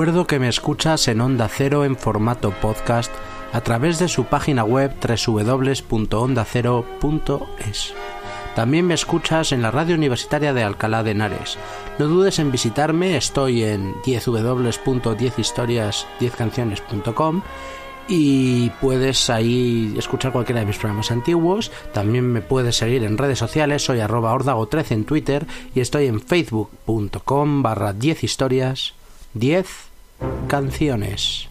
recuerdo que me escuchas en Onda Cero en formato podcast a través de su página web www.ondacero.es. También me escuchas en la radio universitaria de Alcalá de Henares. No dudes en visitarme, estoy en 10w.10historias10canciones.com y puedes ahí escuchar cualquiera de mis programas antiguos. También me puedes seguir en redes sociales, soy arroba ordago13 en Twitter y estoy en facebook.com barra 10historias 10 canciones.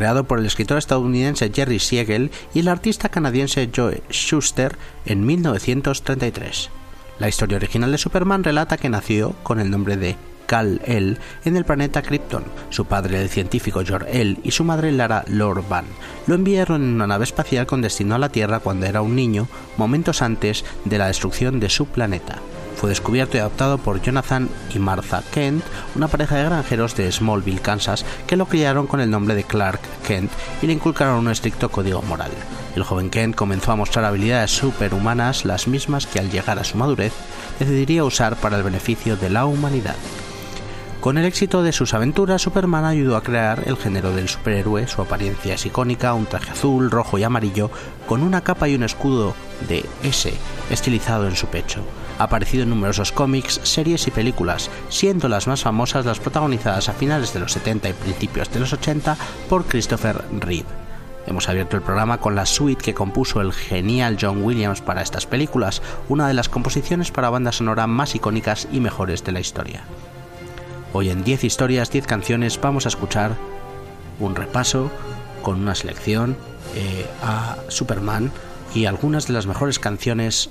creado por el escritor estadounidense Jerry Siegel y el artista canadiense Joe Schuster en 1933. La historia original de Superman relata que nació con el nombre de Kal-El en el planeta Krypton. Su padre, el científico Jor-El, y su madre, Lara Lorban, lo enviaron en una nave espacial con destino a la Tierra cuando era un niño, momentos antes de la destrucción de su planeta. Fue descubierto y adoptado por Jonathan y Martha Kent, una pareja de granjeros de Smallville, Kansas, que lo criaron con el nombre de Clark Kent y le inculcaron un estricto código moral. El joven Kent comenzó a mostrar habilidades superhumanas, las mismas que al llegar a su madurez decidiría usar para el beneficio de la humanidad. Con el éxito de sus aventuras, Superman ayudó a crear el género del superhéroe. Su apariencia es icónica, un traje azul, rojo y amarillo, con una capa y un escudo de S estilizado en su pecho. Ha aparecido en numerosos cómics, series y películas, siendo las más famosas las protagonizadas a finales de los 70 y principios de los 80 por Christopher Reeve. Hemos abierto el programa con la suite que compuso el genial John Williams para estas películas, una de las composiciones para banda sonora más icónicas y mejores de la historia. Hoy en 10 historias, 10 canciones vamos a escuchar un repaso con una selección eh, a Superman y algunas de las mejores canciones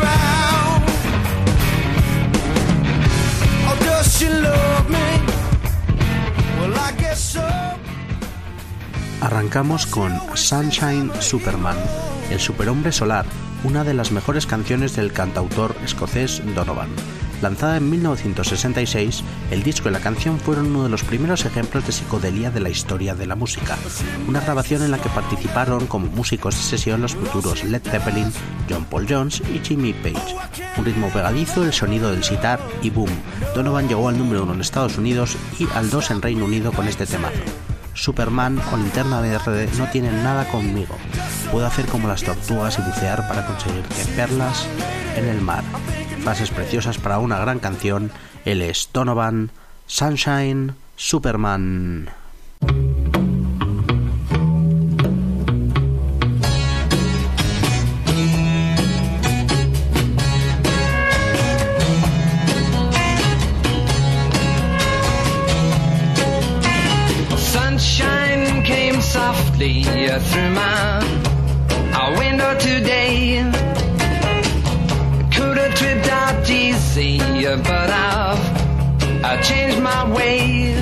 Arrancamos con Sunshine Superman, el superhombre solar, una de las mejores canciones del cantautor escocés Donovan. Lanzada en 1966, el disco y la canción fueron uno de los primeros ejemplos de psicodelia de la historia de la música, una grabación en la que participaron como músicos de sesión los futuros Led Zeppelin, John Paul Jones y Jimmy Page. Un ritmo pegadizo, el sonido del sitar y boom. Donovan llegó al número uno en Estados Unidos y al dos en Reino Unido con este tema. Superman con Linterna Verde no tiene nada conmigo. Puedo hacer como las tortugas y bucear para conseguir que perlas en el mar. Fases preciosas para una gran canción. el es Sunshine, Superman. day uh, through my uh, window today. Could have tripped out DC, uh, but I've I changed my ways.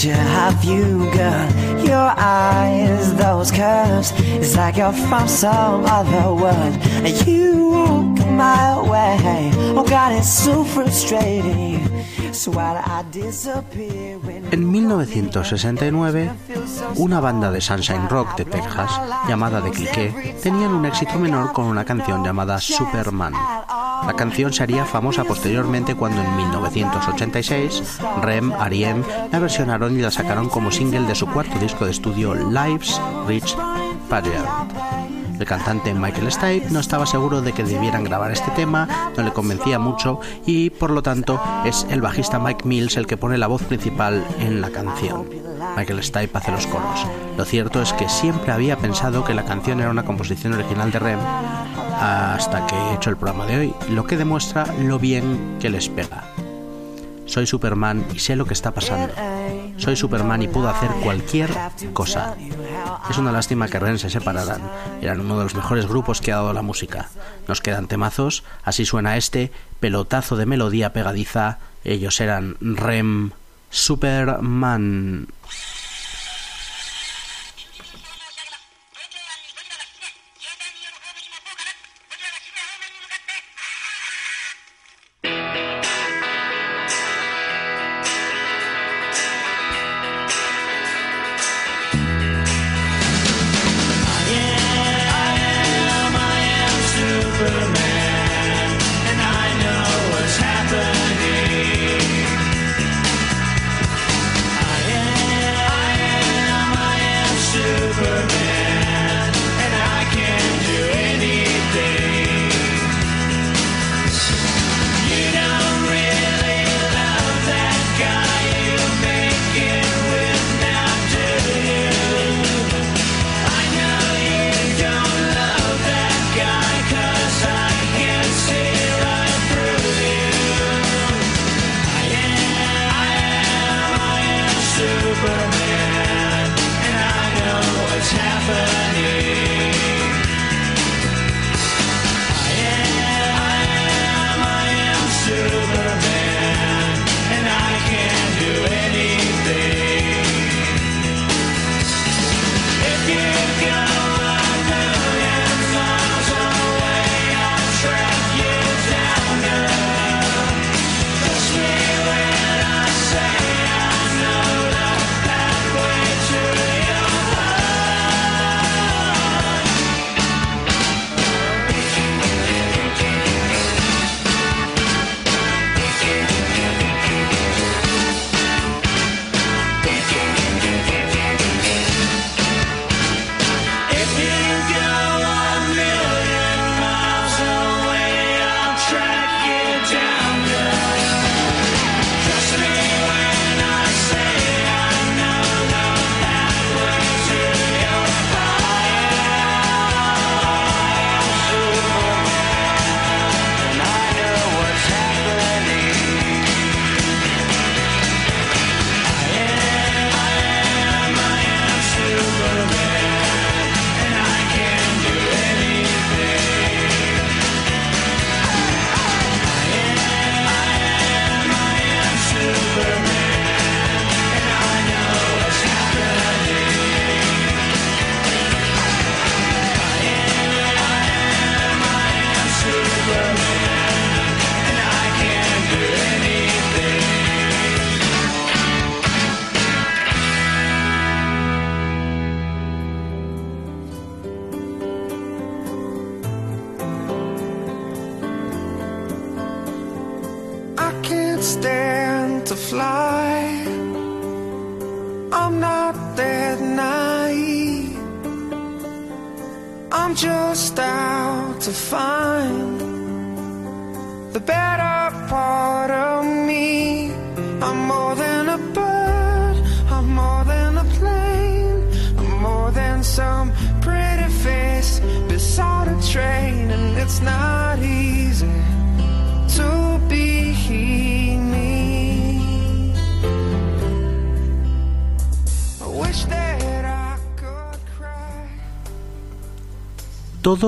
picture have you, girl? Your eyes, those curves, it's like you're from some other world. And you walk my way. Oh God, it's so frustrating. En 1969, una banda de sunshine rock de Texas llamada The Clique tenían un éxito menor con una canción llamada Superman. La canción se haría famosa posteriormente cuando en 1986 Rem, Ariem la versionaron y la sacaron como single de su cuarto disco de estudio Lives Rich Pageant. El cantante Michael Stipe no estaba seguro de que debieran grabar este tema, no le convencía mucho y por lo tanto es el bajista Mike Mills el que pone la voz principal en la canción. Michael Stipe hace los coros. Lo cierto es que siempre había pensado que la canción era una composición original de Rem, hasta que he hecho el programa de hoy, lo que demuestra lo bien que les pega. Soy Superman y sé lo que está pasando. Soy Superman y puedo hacer cualquier cosa. Es una lástima que Ren se separaran. Eran uno de los mejores grupos que ha dado la música. Nos quedan temazos, así suena este pelotazo de melodía pegadiza. Ellos eran Rem Superman.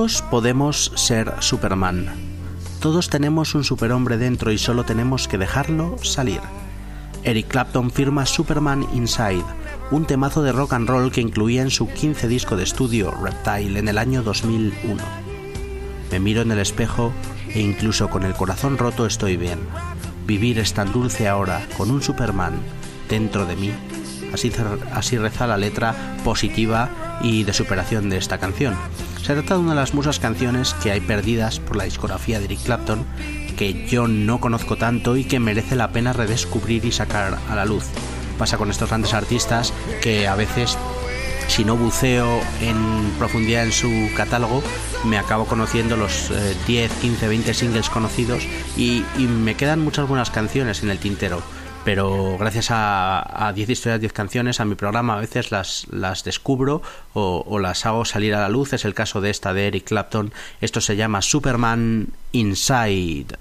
Todos podemos ser Superman. Todos tenemos un superhombre dentro y solo tenemos que dejarlo salir. Eric Clapton firma Superman Inside, un temazo de rock and roll que incluía en su 15 disco de estudio Reptile en el año 2001. Me miro en el espejo e incluso con el corazón roto estoy bien. Vivir es tan dulce ahora con un Superman dentro de mí. Así, así reza la letra positiva y de superación de esta canción. Se trata de una de las muchas canciones que hay perdidas por la discografía de Eric Clapton, que yo no conozco tanto y que merece la pena redescubrir y sacar a la luz. Pasa con estos grandes artistas que a veces si no buceo en profundidad en su catálogo, me acabo conociendo los 10, 15, 20 singles conocidos y me quedan muchas buenas canciones en el tintero pero gracias a, Diez 10 historias, 10 canciones, a mi programa a veces las, descubro o, o, las hago salir a la luz. Es el caso de esta de Eric Clapton. Esto se llama Superman Inside.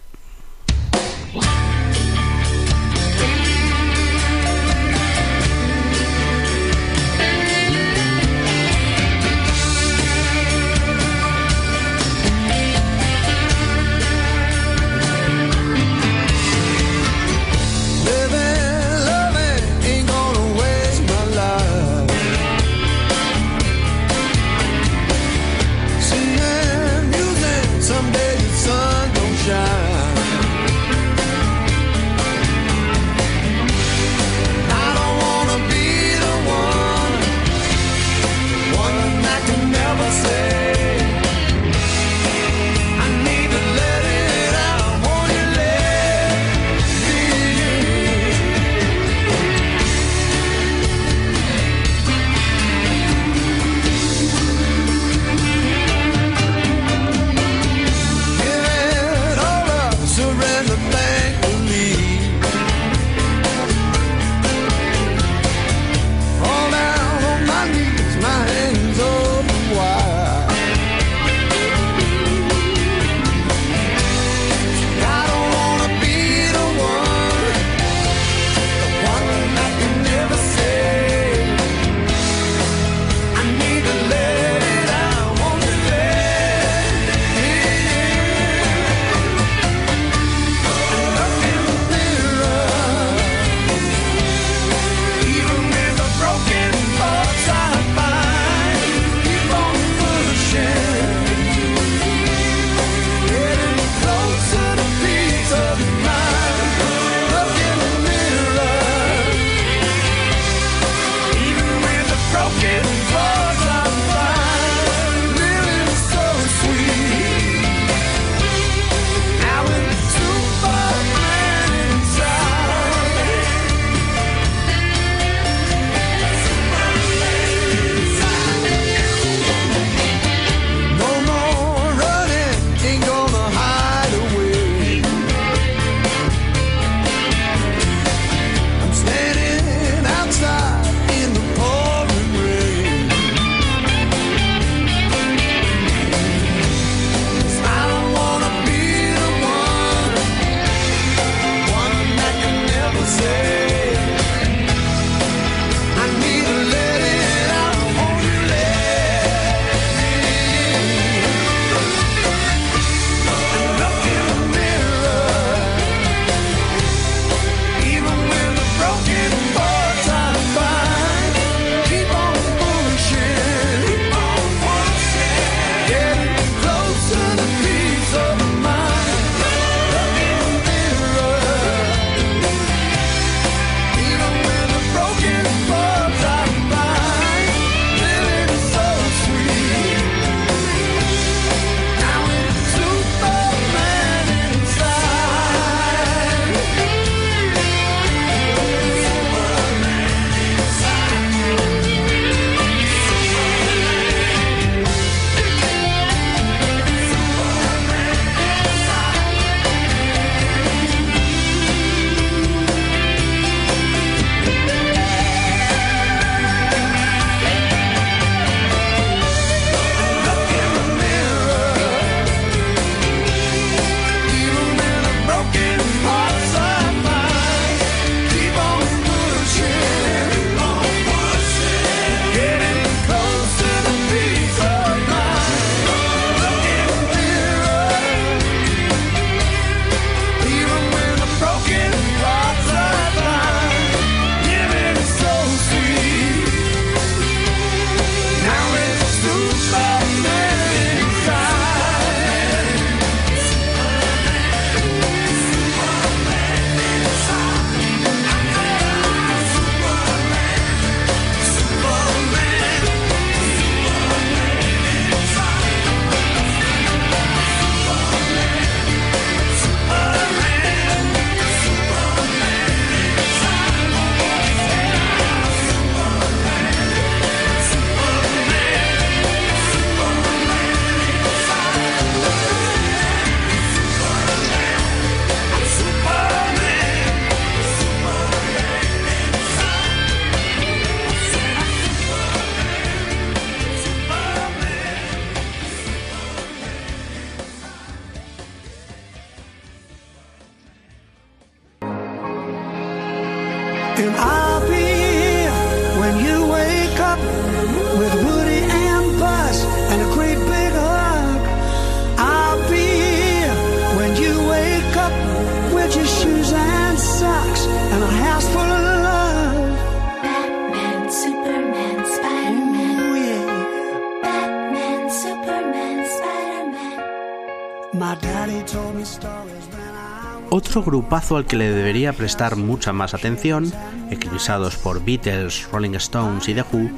otro grupazo al que le debería prestar mucha más atención, eclipsados por Beatles, Rolling Stones y The Who,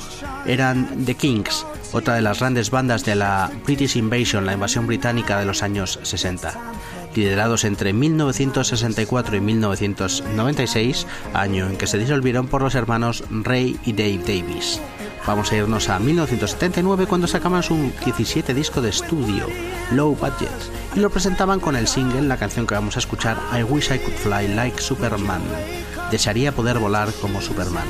eran The Kings, otra de las grandes bandas de la British Invasion, la invasión británica de los años 60. Liderados entre 1964 y 1996, año en que se disolvieron por los hermanos Ray y Dave Davis. Vamos a irnos a 1979 cuando sacaban su 17 disco de estudio, Low Budget, y lo presentaban con el single, la canción que vamos a escuchar, I Wish I Could Fly Like Superman. Desearía poder volar como Superman.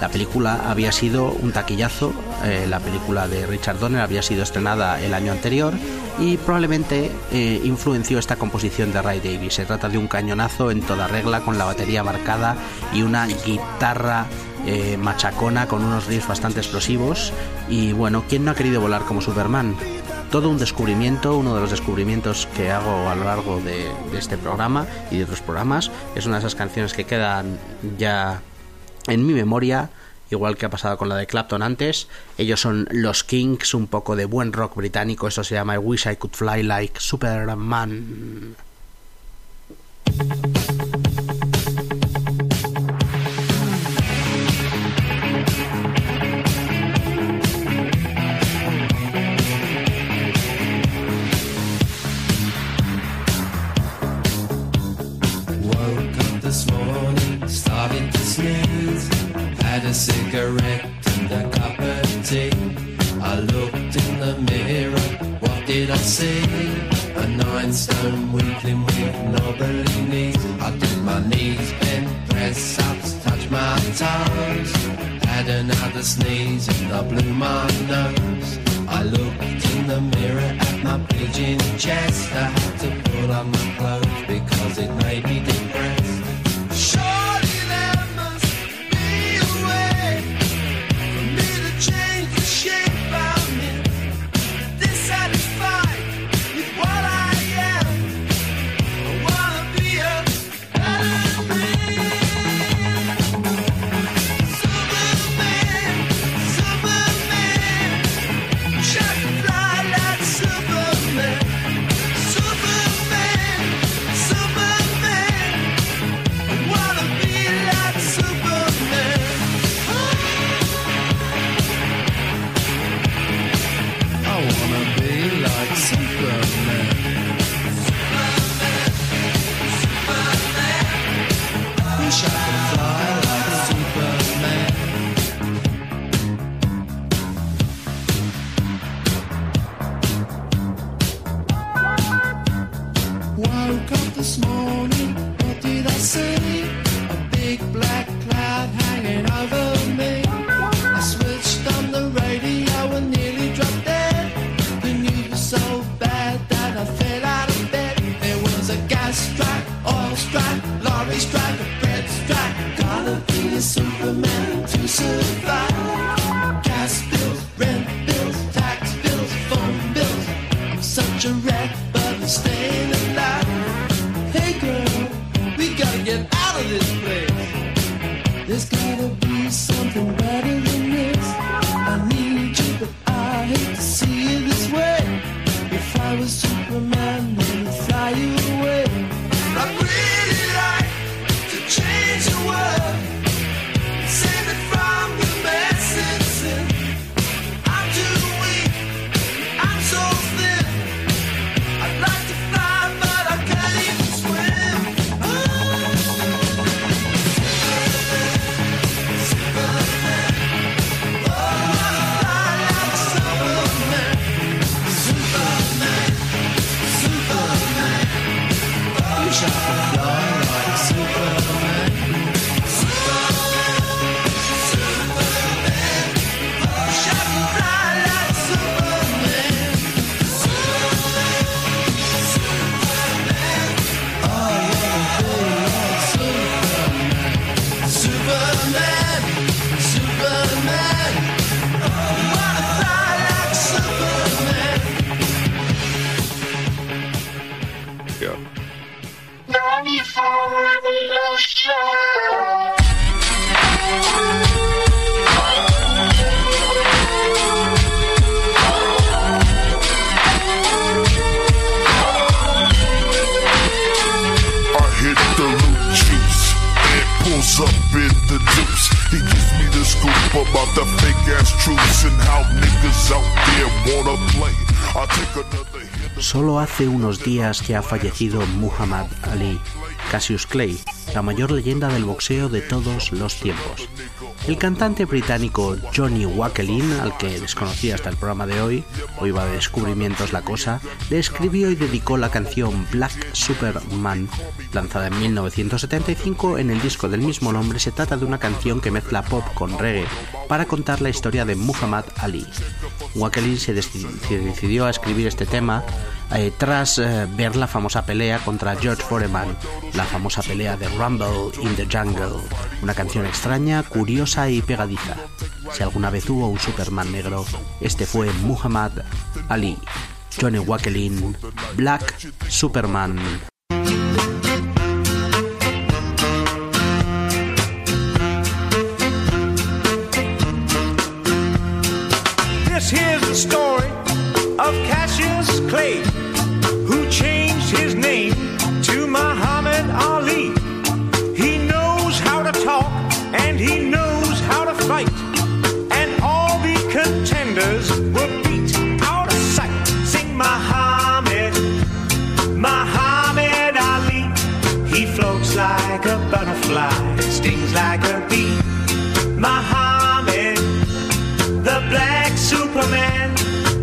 La película había sido un taquillazo, eh, la película de Richard Donner había sido estrenada el año anterior y probablemente eh, influenció esta composición de Ray Davies. Se trata de un cañonazo en toda regla con la batería abarcada y una guitarra eh, machacona con unos riffs bastante explosivos y bueno, ¿quién no ha querido volar como Superman? Todo un descubrimiento, uno de los descubrimientos que hago a lo largo de, de este programa y de otros programas, es una de esas canciones que quedan ya en mi memoria, igual que ha pasado con la de Clapton antes. Ellos son los Kings, un poco de buen rock británico, eso se llama I Wish I Could Fly Like Superman. cigarette and a cup of tea. I looked in the mirror, what did I see? A nine stone weakling with knobbly knees. I did my knees bent, press ups, touch my toes. Had another sneeze and I blew my nose. I looked in the mirror at my pigeon chest. I had to pull on my clothes because it made me depressed. Show Solo hace unos días que ha fallecido Muhammad Ali, Cassius Clay, la mayor leyenda del boxeo de todos los tiempos. El cantante británico Johnny Wakelin, al que desconocía hasta el programa de hoy, o va de descubrimientos la cosa, le escribió y dedicó la canción Black Superman, lanzada en 1975 en el disco del mismo nombre. Se trata de una canción que mezcla pop con reggae para contar la historia de Muhammad Ali. Wakelin se decidió a escribir este tema eh, tras eh, ver la famosa pelea contra George Foreman, la famosa pelea de Rumble in the Jungle, una canción extraña, curiosa y pegadiza. Si alguna vez hubo un Superman negro, este fue Muhammad Ali. Johnny Wakelin, Black Superman fly stings like a bee. Muhammad, the black Superman,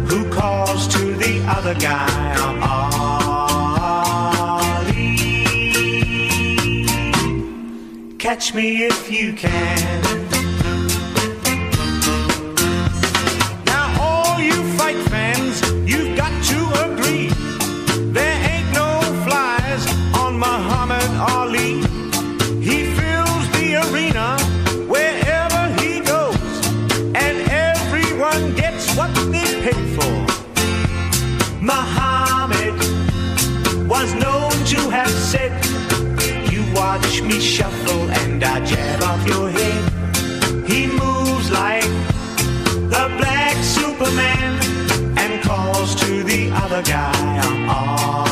who calls to the other guy. Ali. Catch me if you can. watch me shuffle and I jab off your head. He moves like the black Superman and calls to the other guy, I'm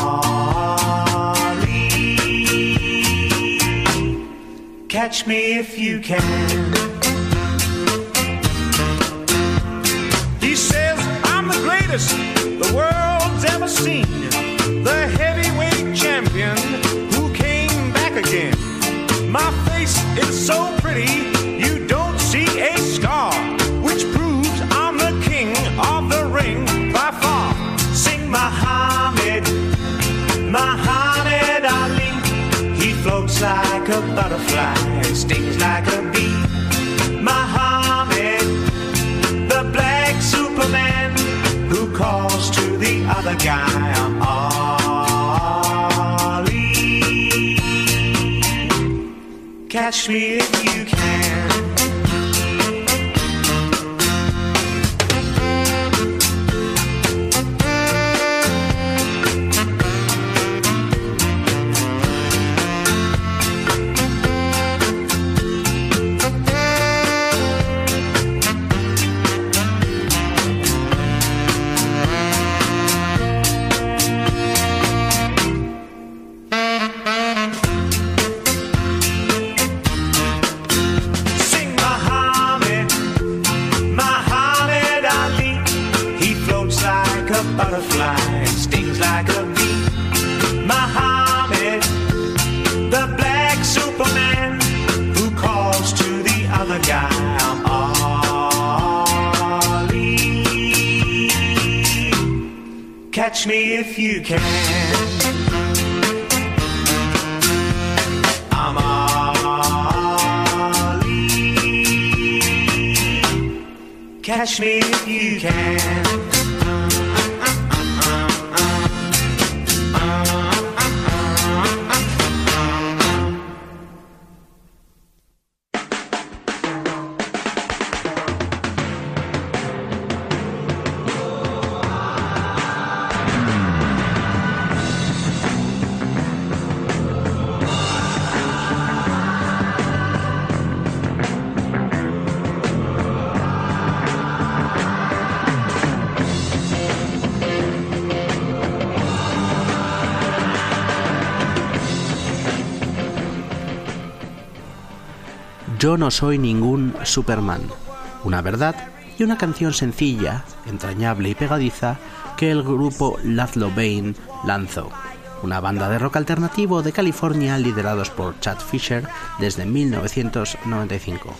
Ali. Catch me if you can. He says, I'm the greatest. It's so pretty, you don't see a scar, which proves I'm the king of the ring by far. Sing Muhammad, Muhammad Ali. He floats like a butterfly and stings like a bee. Muhammad, the black Superman, who calls to the other guy. catch me if you can. catch me if you can. I'm Catch me if you can. Yo no soy ningún Superman. Una verdad y una canción sencilla, entrañable y pegadiza que el grupo Lazlo Bane lanzó. Una banda de rock alternativo de California liderados por Chad Fisher desde 1995.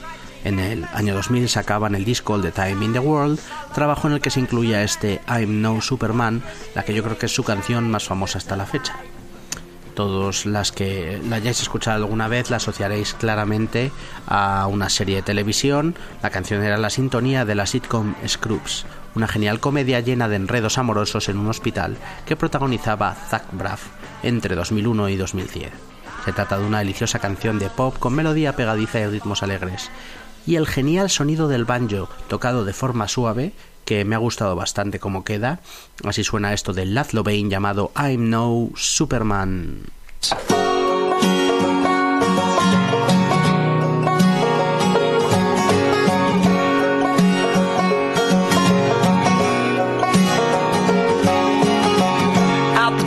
En el año 2000 sacaban el disco the Time in the World, trabajo en el que se incluía este I'm No Superman, la que yo creo que es su canción más famosa hasta la fecha todos las que la hayáis escuchado alguna vez la asociaréis claramente a una serie de televisión. La canción era la sintonía de la sitcom Scrubs, una genial comedia llena de enredos amorosos en un hospital que protagonizaba Zach Braff entre 2001 y 2010. Se trata de una deliciosa canción de pop con melodía pegadiza y ritmos alegres, y el genial sonido del banjo, tocado de forma suave, que me ha gustado bastante como queda. Así suena esto de Lazlo Bain llamado I'm No Superman.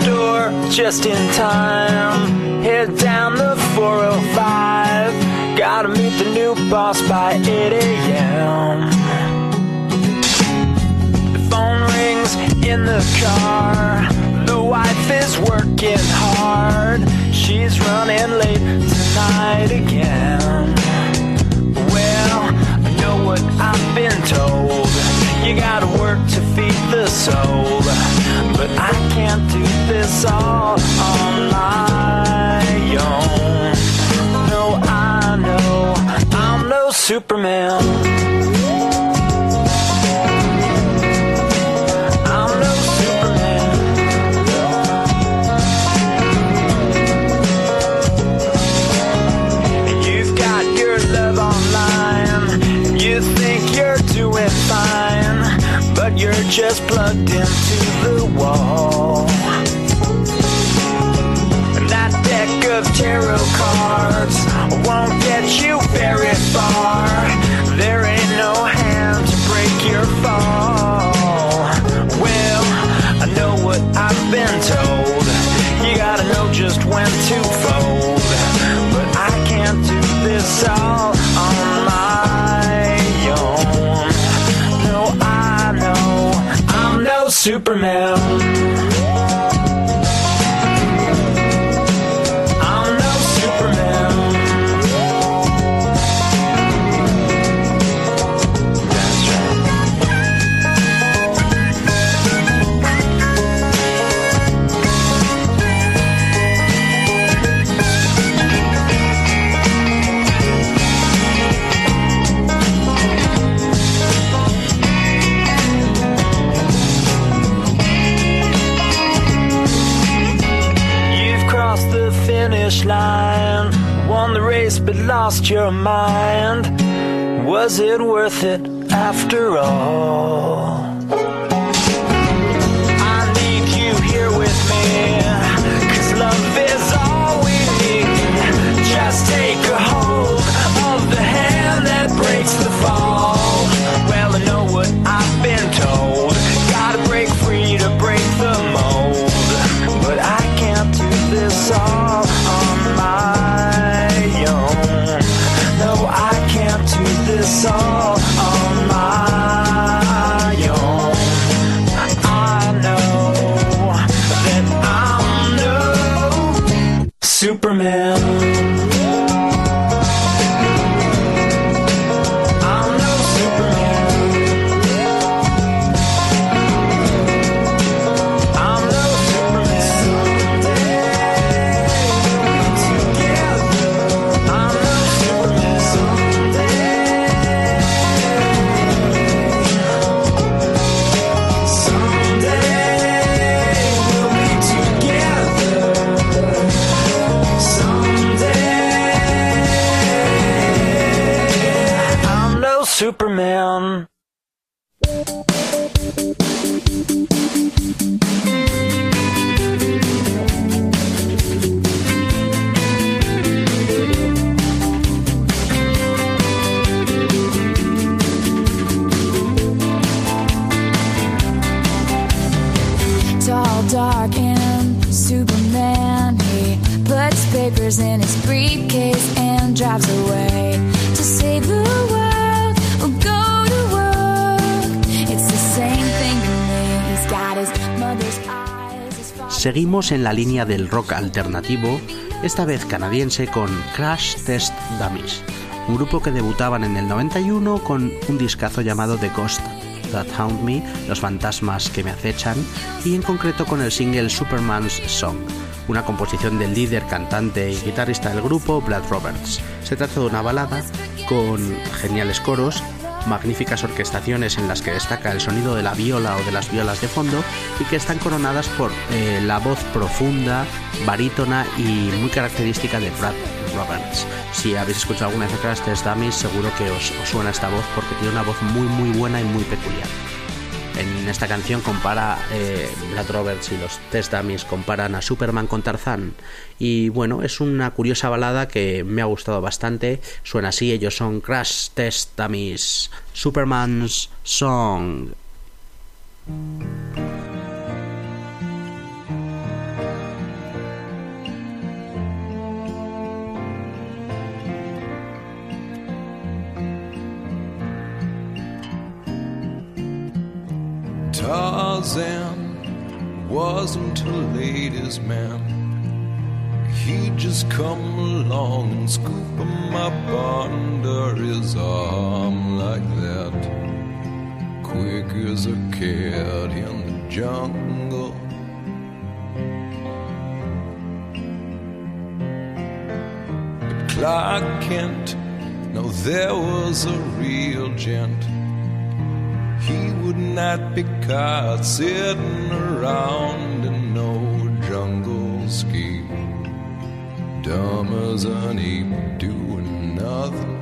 door, just in time. Head down the 405. Gotta meet the new boss by 8 a.m. the car. The wife is working hard. She's running late tonight again. Well, I know what I've been told. You gotta work to feed the soul. But I can't do this all on my own. No, I know I'm no Superman. just plugged into the wall. And that deck of tarot cards won't get you very lost your mind? Was it worth it after all? en la línea del rock alternativo, esta vez canadiense con Crash Test Dummies, un grupo que debutaban en el 91 con un discazo llamado The Ghost That Haunt Me, Los Fantasmas que me acechan, y en concreto con el single Superman's Song, una composición del líder, cantante y guitarrista del grupo, Brad Roberts. Se trata de una balada con geniales coros magníficas orquestaciones en las que destaca el sonido de la viola o de las violas de fondo y que están coronadas por eh, la voz profunda, barítona y muy característica de Brad Roberts. Si habéis escuchado alguna de estas Dummies, seguro que os, os suena esta voz porque tiene una voz muy muy buena y muy peculiar. En esta canción compara eh, Brad Roberts y los Test Dummies comparan a Superman con Tarzán. Y bueno, es una curiosa balada que me ha gustado bastante. Suena así, ellos son Crash Test Dummies, Superman's Song. Tarzan wasn't a ladies' man. He'd just come along and scoop him up under his arm like that. Quick as a cat in the jungle. But Clark Kent, no, there was a real gent he would not be caught sitting around in no jungle scheme. Dumb as an ape doing nothing.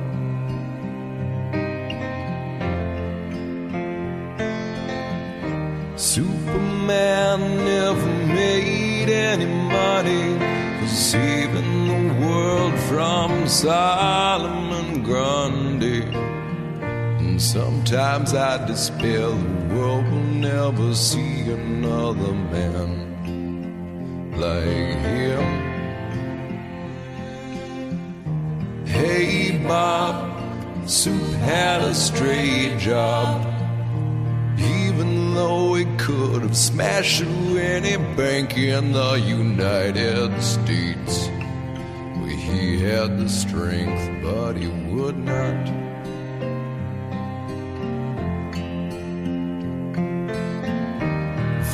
Superman never made any money, was saving the world from Solomon Grundy sometimes I despair the world will never see another man like him. Hey, Bob, Sue had a straight job. Even though it could have smashed through any bank in the United States, well, he had the strength, but he would not.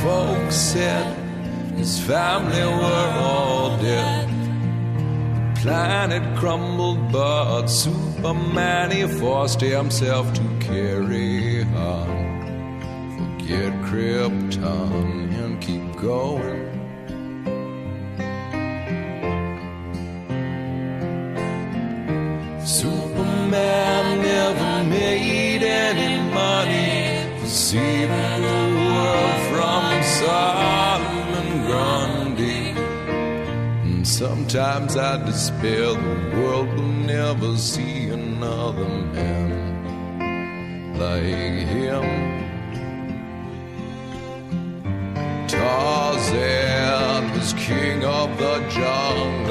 folks said his family were all dead. The planet crumbled, but Superman he forced himself to carry on. Forget Krypton and keep going. Superman never made any money for saving. Solomon Grundy. And sometimes I despair the world will never see another man like him. Tarzan was king of the jungle.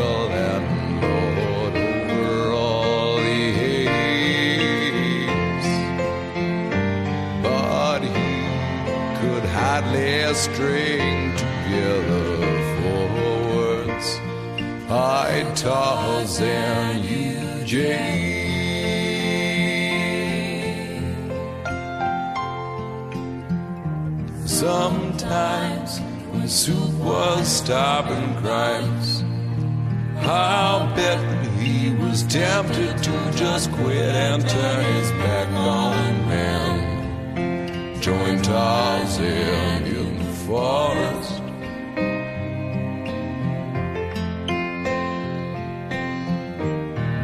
a string together for words. I, Tarzan, you, Jane. Sometimes when soup was stopping crimes, I'll bet he was tempted to just quit and turn his back on man. Join Tarzan, you forest.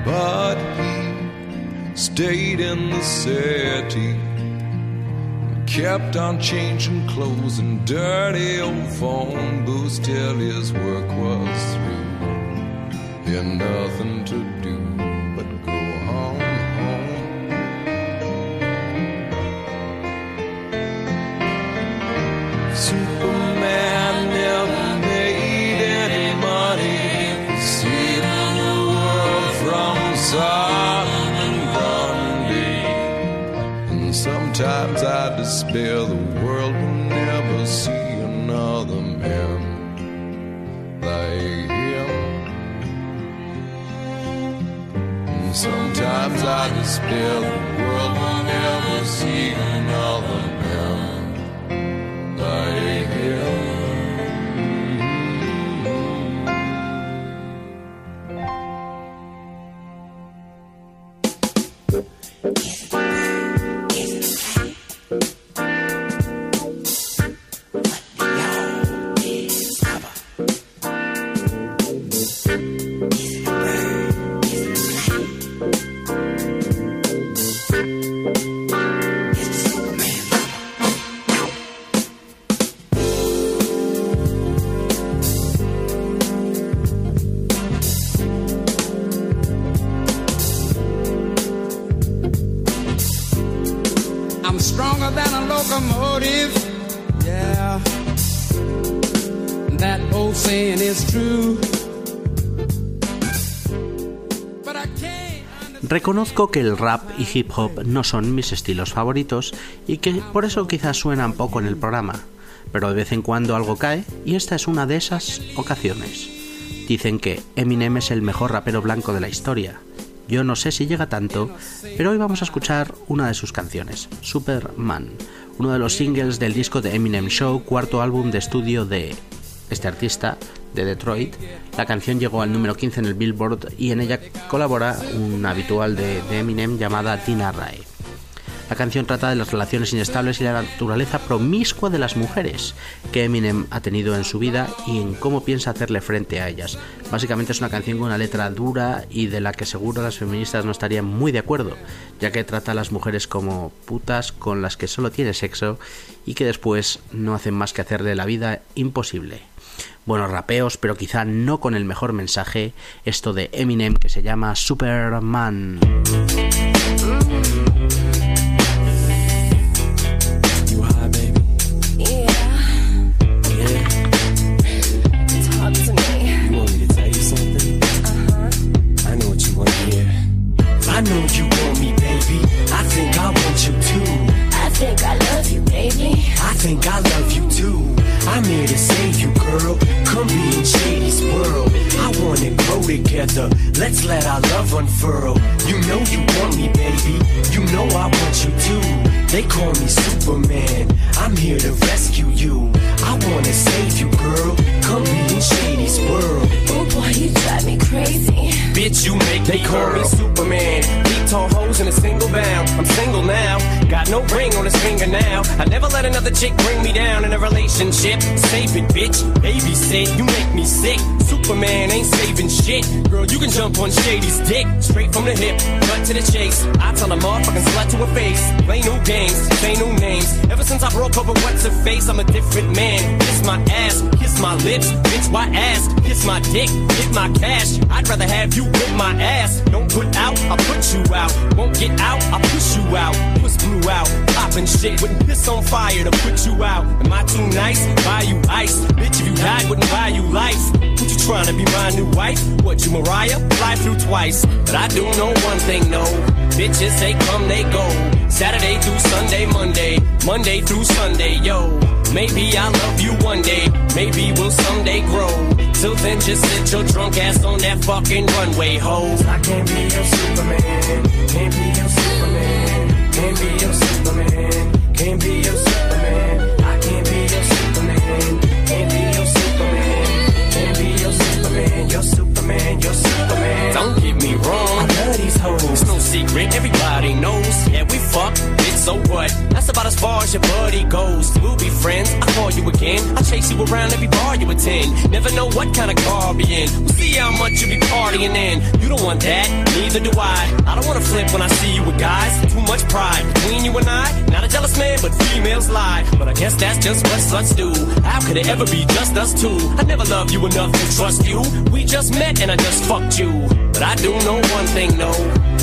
But he stayed in the city and kept on changing clothes and dirty old phone booths till his work was through. He had nothing to do. there the world will never see another man like him. And sometimes I despair the world will never see Reconozco que el rap y hip hop no son mis estilos favoritos y que por eso quizás suenan poco en el programa, pero de vez en cuando algo cae y esta es una de esas ocasiones. Dicen que Eminem es el mejor rapero blanco de la historia. Yo no sé si llega tanto, pero hoy vamos a escuchar una de sus canciones, Superman, uno de los singles del disco de Eminem Show, cuarto álbum de estudio de este artista de Detroit. La canción llegó al número 15 en el Billboard y en ella colabora un habitual de, Eminem llamada Tina Ray. La canción trata de las relaciones inestables y la naturaleza promiscua de las mujeres que Eminem ha tenido en su vida y en cómo piensa hacerle frente a ellas. Básicamente es una canción con una letra dura y de la que seguro las feministas no estarían muy de acuerdo, ya que trata a las mujeres como putas con las que solo tiene sexo y que después no hacen más que hacerle la vida imposible buenos rapeos, pero quizá no con el mejor mensaje, esto de Eminem que se llama Superman. together. Let's let our love unfurl. You know you want me, baby. You know I want you too. They call me Superman. I'm here to rescue you. I wanna save you, girl. Come be in Shady's world boy, you drive me crazy. Bitch, you make they me call me Superman. Beat tall hoes in a single bound. I'm single now, got no ring on his finger now. I never let another chick bring me down in a relationship. Save it, bitch. Babysit, you make me sick. Superman ain't saving shit. Girl, you can jump on Shady's dick. Straight from the hip, cut to the chase. I tell a motherfucking slut to her face. Play new games, say new names. Ever since I broke up with what's her face, I'm a different man. Kiss my ass, kiss my lips. Bitch, why ass? Kiss my dick cake, get my cash. I'd rather have you whip my ass. Don't put out, i put you out. Won't get out, i push you out. Puss blew out, popping shit. Wouldn't piss on fire to put you out. Am I too nice? Buy you ice. Bitch, if you died, wouldn't buy you life. What you trying to be my new wife? What, you Mariah? Fly through twice. But I do know one thing, no. Bitches, they come, they go. Saturday through Sunday, Monday. Monday through Sunday, yo. Maybe I'll love you one day. Maybe we'll someday grow. Till then, just sit your drunk ass on that fucking runway, ho. I can't be your Superman. Can't be your Superman. Can't be your Superman. Can't be your Superman. I can't be your Superman. Can't be your Superman. Can't be your Superman. Your Superman. Your Superman. Don't get me wrong. I love these hoes. It's no secret. Everybody knows. Yeah, we fuck. It's so what? about as far as your buddy goes. We'll be friends. I call you again. I chase you around every bar you attend. Never know what kind of car I'll be in. We'll see how much you be partying in. You don't want that, neither do I. I don't wanna flip when I see you with guys. Too much pride between you and I. Not a jealous man, but females lie. But I guess that's just what sluts do. How could it ever be just us two? I never loved you enough to trust you. We just met and I just fucked you. But I do know one thing, no.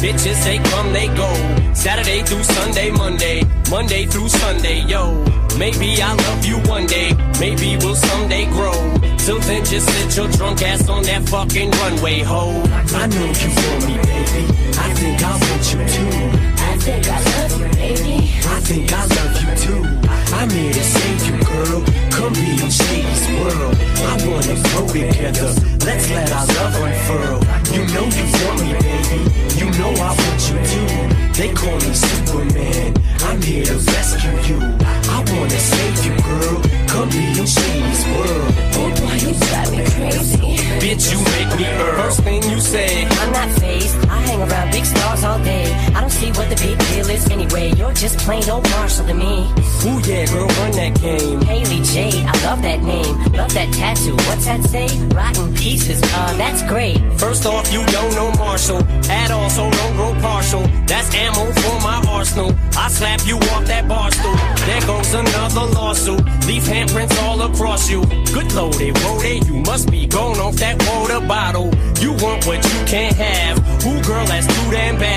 Bitches, they come, they go. Saturday through Sunday, Monday, Monday through Sunday, yo. Maybe I'll love you one day, maybe we'll someday grow. Till then, just sit your drunk ass on that fucking runway, ho. I know you want me, baby. I think I want you too. I think I love you, baby. I think I love you too. I'm here to save you, girl. Come be in Satan's world. I wanna grow together. Let's let our love unfurl. You know you want me, baby. You know I want you too. They call me Superman. I'm here to rescue you. I wanna save you, girl. Come be in Satan's world. Oh, why you drive me crazy? Bitch, you make me earn. First thing you say, I'm not phased. I hang around big stars all day. I don't see what the big deal is anyway. You're just plain old Marshall to me. Ooh yeah, girl, run that game. Haley J made. I love that name, love that tattoo. What's that say? Rotten pieces, uh, that's great. First off, you don't know Marshall at all, so don't grow partial. That's ammo for my arsenal. I slap you off that bar stool. There goes another lawsuit. Leave handprints all across you. Good loaded, loaded. You must be going off that water bottle. You want what you can't have. Who girl that's too damn bad?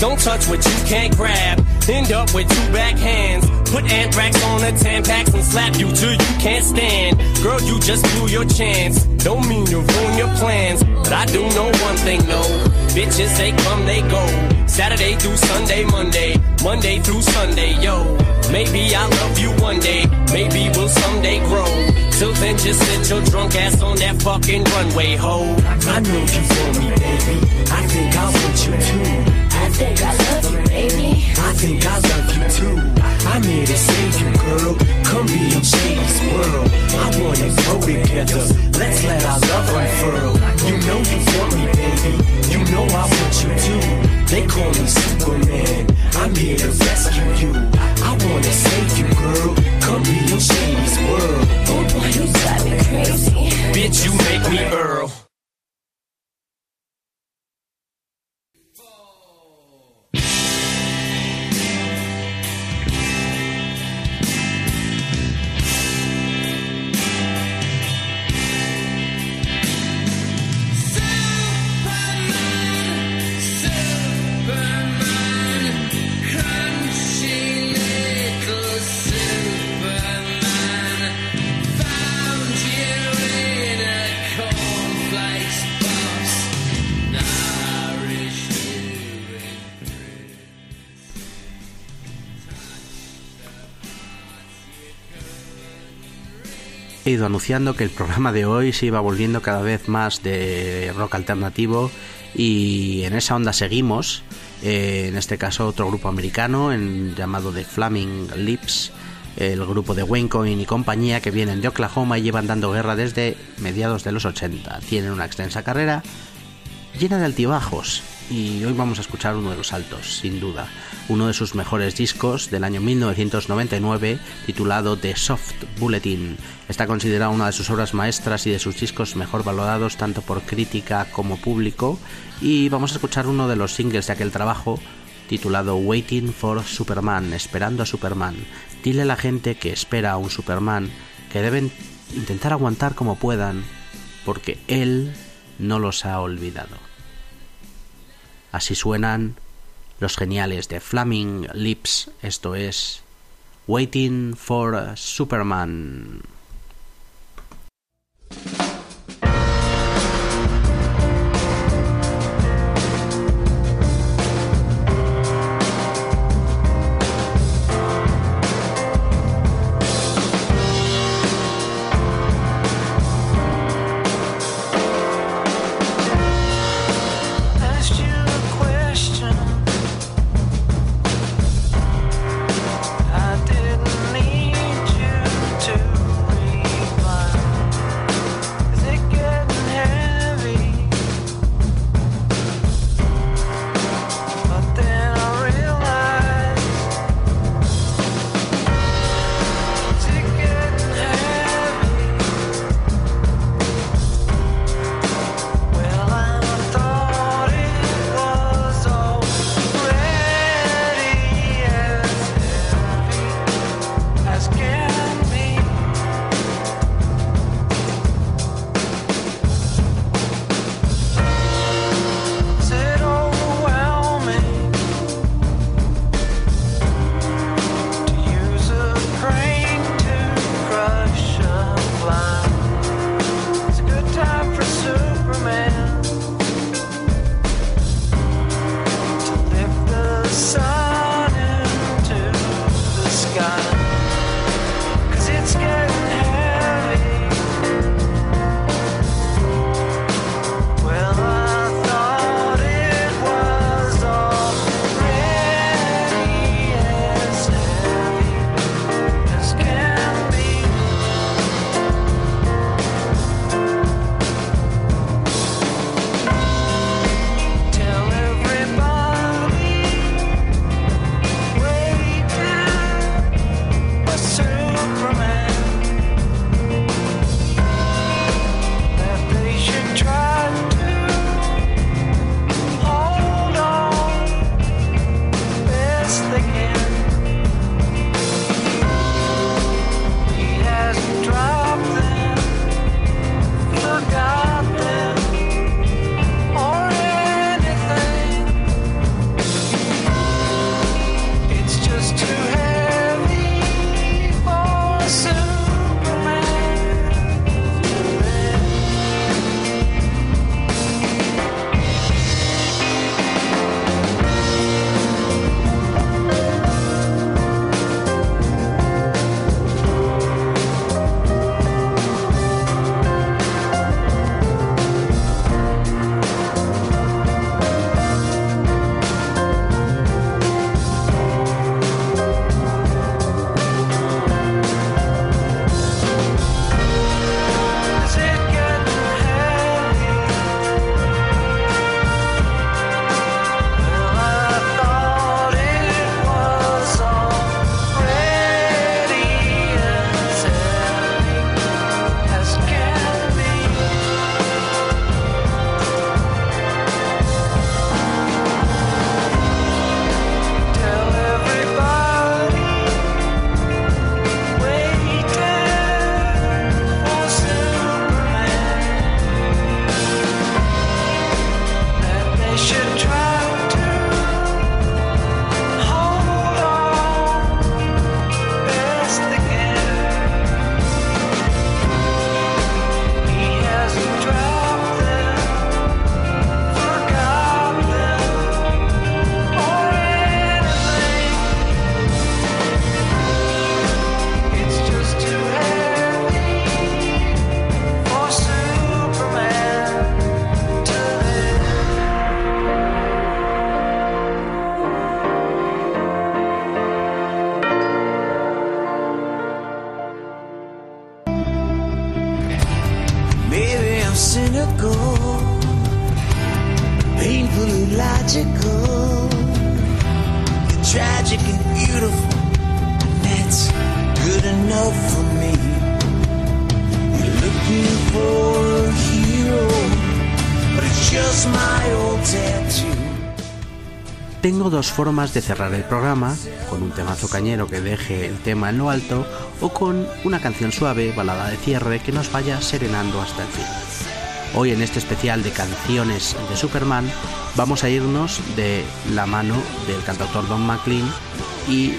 Don't touch what you can't grab. End up with two back hands. Put anthrax on a tampax and slap you till you can't stand. Girl, you just blew your chance. Don't mean to ruin your plans, but I do know one thing, no. Bitches, they come, they go. Saturday through Sunday, Monday, Monday through Sunday, yo. Maybe I'll love you one day, maybe we'll someday grow. Till then, just sit your drunk ass on that fucking runway, ho. I know you want me, baby. I think I want you too. I think I love you, baby. I think I love you too. I'm here to save you, girl. Come be in Shady's world. I wanna grow together. Let's let our love unfurl. You know you want me, baby. You know I want you too. They call me Superman. I'm here to rescue you. I wanna save you, girl. Come be in Shady's world. Oh boy, you drive me crazy. Bitch, you make me Earl. he ido anunciando que el programa de hoy se iba volviendo cada vez más de rock alternativo y en esa onda seguimos, eh, en este caso otro grupo americano en, llamado The Flaming Lips, el grupo de Wayne Coyne y compañía que vienen de Oklahoma y llevan dando guerra desde mediados de los 80. Tienen una extensa carrera llena de altibajos y hoy vamos a escuchar uno de los altos, sin duda uno de sus mejores discos del año 1999 titulado The Soft Bulletin. Está considerado una de sus obras maestras y de sus discos mejor valorados tanto por crítica como público y vamos a escuchar uno de los singles de aquel trabajo titulado Waiting for Superman, esperando a Superman. Dile a la gente que espera a un Superman que deben intentar aguantar como puedan porque él no los ha olvidado. Así suenan los geniales de Flaming Lips, esto es Waiting for Superman. dos formas de cerrar el programa, con un temazo cañero que deje el tema en lo alto o con una canción suave, balada de cierre que nos vaya serenando hasta el fin. Hoy en este especial de canciones de Superman vamos a irnos de la mano del cantautor Don McLean y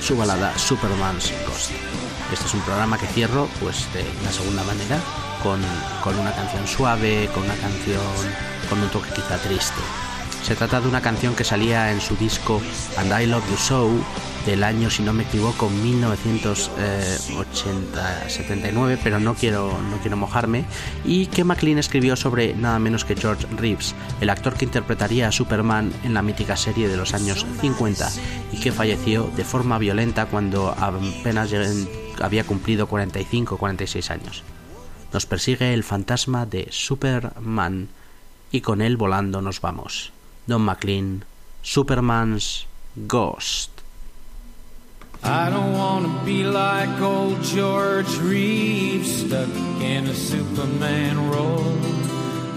su balada Superman's Ghost. Este es un programa que cierro pues de la segunda manera, con, con una canción suave, con una canción con un toque quizá triste. Se trata de una canción que salía en su disco And I Love You So del año, si no me equivoco, 1979, eh, pero no quiero, no quiero mojarme, y que McLean escribió sobre nada menos que George Reeves, el actor que interpretaría a Superman en la mítica serie de los años 50 y que falleció de forma violenta cuando apenas había cumplido 45 o 46 años. Nos persigue el fantasma de Superman y con él volando nos vamos. Don McLean, Superman's Ghost. I don't want to be like old George Reeves, stuck in a Superman role.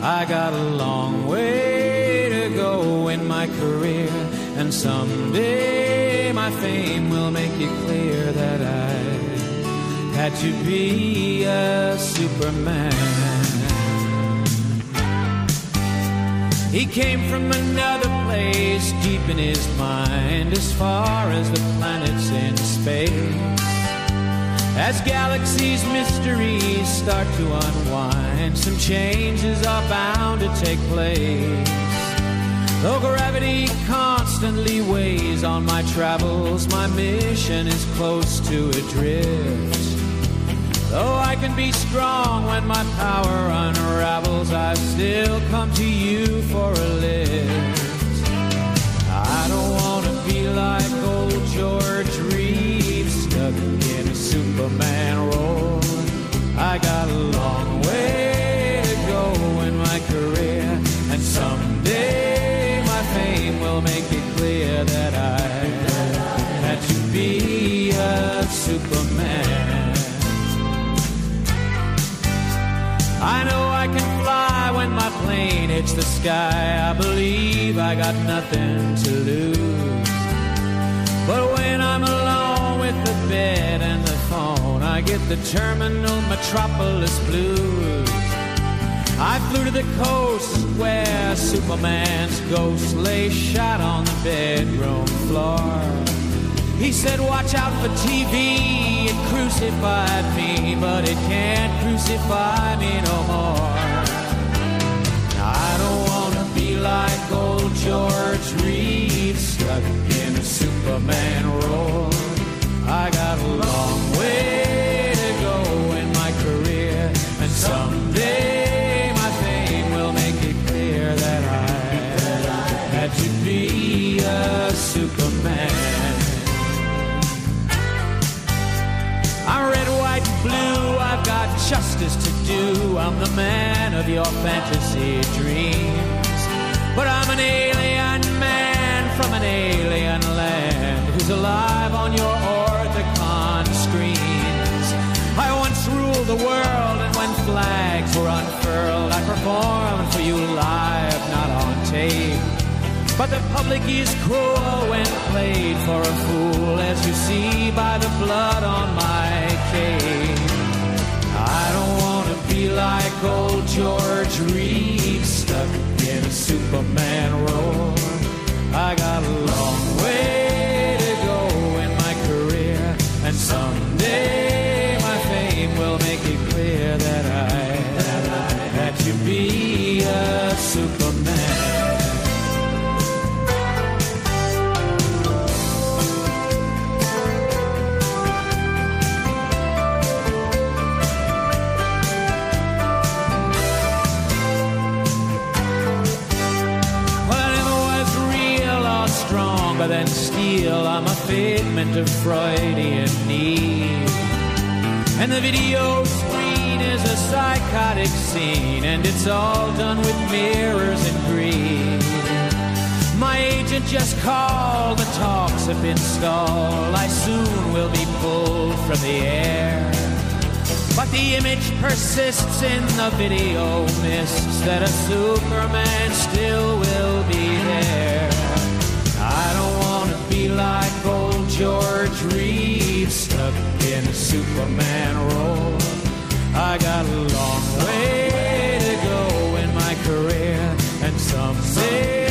I got a long way to go in my career, and someday my fame will make it clear that I had to be a Superman. He came from another place deep in his mind, as far as the planets in space. As galaxies' mysteries start to unwind, some changes are bound to take place. Though gravity constantly weighs on my travels, my mission is close to adrift. Though I can be strong when my power unravels, I still come to you for a lift. I don't want to be like old George Reeves, stuck in a Superman role. I got a long way to go in my career, and some it's the sky. I believe I got nothing to lose. But when I'm alone with the bed and the phone, I get the terminal metropolis blues. I flew to the coast where Superman's ghost lay shot on the bedroom floor. He said, Watch out for TV, it crucified me, but it can't crucify me no more like old George Reeves stuck in a Superman role. I got a long way to go in my career, and someday my fame will make it clear that I had to be a Superman. I'm red, white, and blue. I've got justice to do. I'm the man of your fantasy dream an alien man from an alien land who's alive on your Orthicon screens. I once ruled the world, and when flags were unfurled, I performed for you live, not on tape. But the public is cruel when played for a fool, as you see by the blood on my cape like old George Reeves, stuck in a Superman role. I got a long way to go in my career, and someday. commitment of Freudian need. And the video screen is a psychotic scene, and it's all done with mirrors and greed. My agent just called, the talks have been stalled. I soon will be pulled from the air. But the image persists in the video mists that a Superman still will be there like old George Reeves stuck in a Superman role. I got a long way to go in my career, and some say.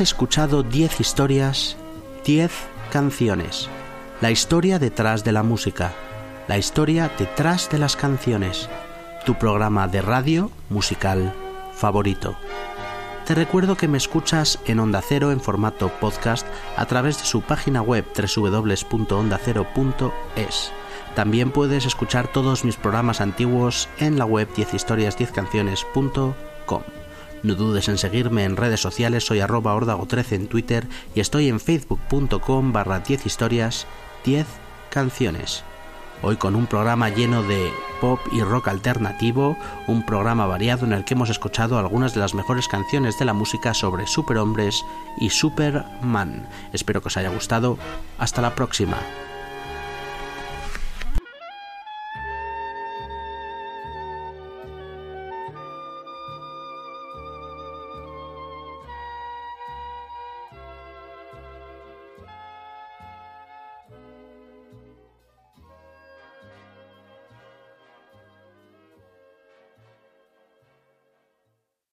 escuchado 10 historias, 10 canciones. La historia detrás de la música. La historia detrás de las canciones. Tu programa de radio musical favorito. Te recuerdo que me escuchas en Onda Cero en formato podcast a través de su página web www.ondacero.es. También puedes escuchar todos mis programas antiguos en la web 10historias10canciones.com. No dudes en seguirme en redes sociales, soy arroba ordago13 en Twitter y estoy en facebook.com barra 10 historias, 10 canciones. Hoy con un programa lleno de pop y rock alternativo, un programa variado en el que hemos escuchado algunas de las mejores canciones de la música sobre superhombres y Superman. Espero que os haya gustado. Hasta la próxima.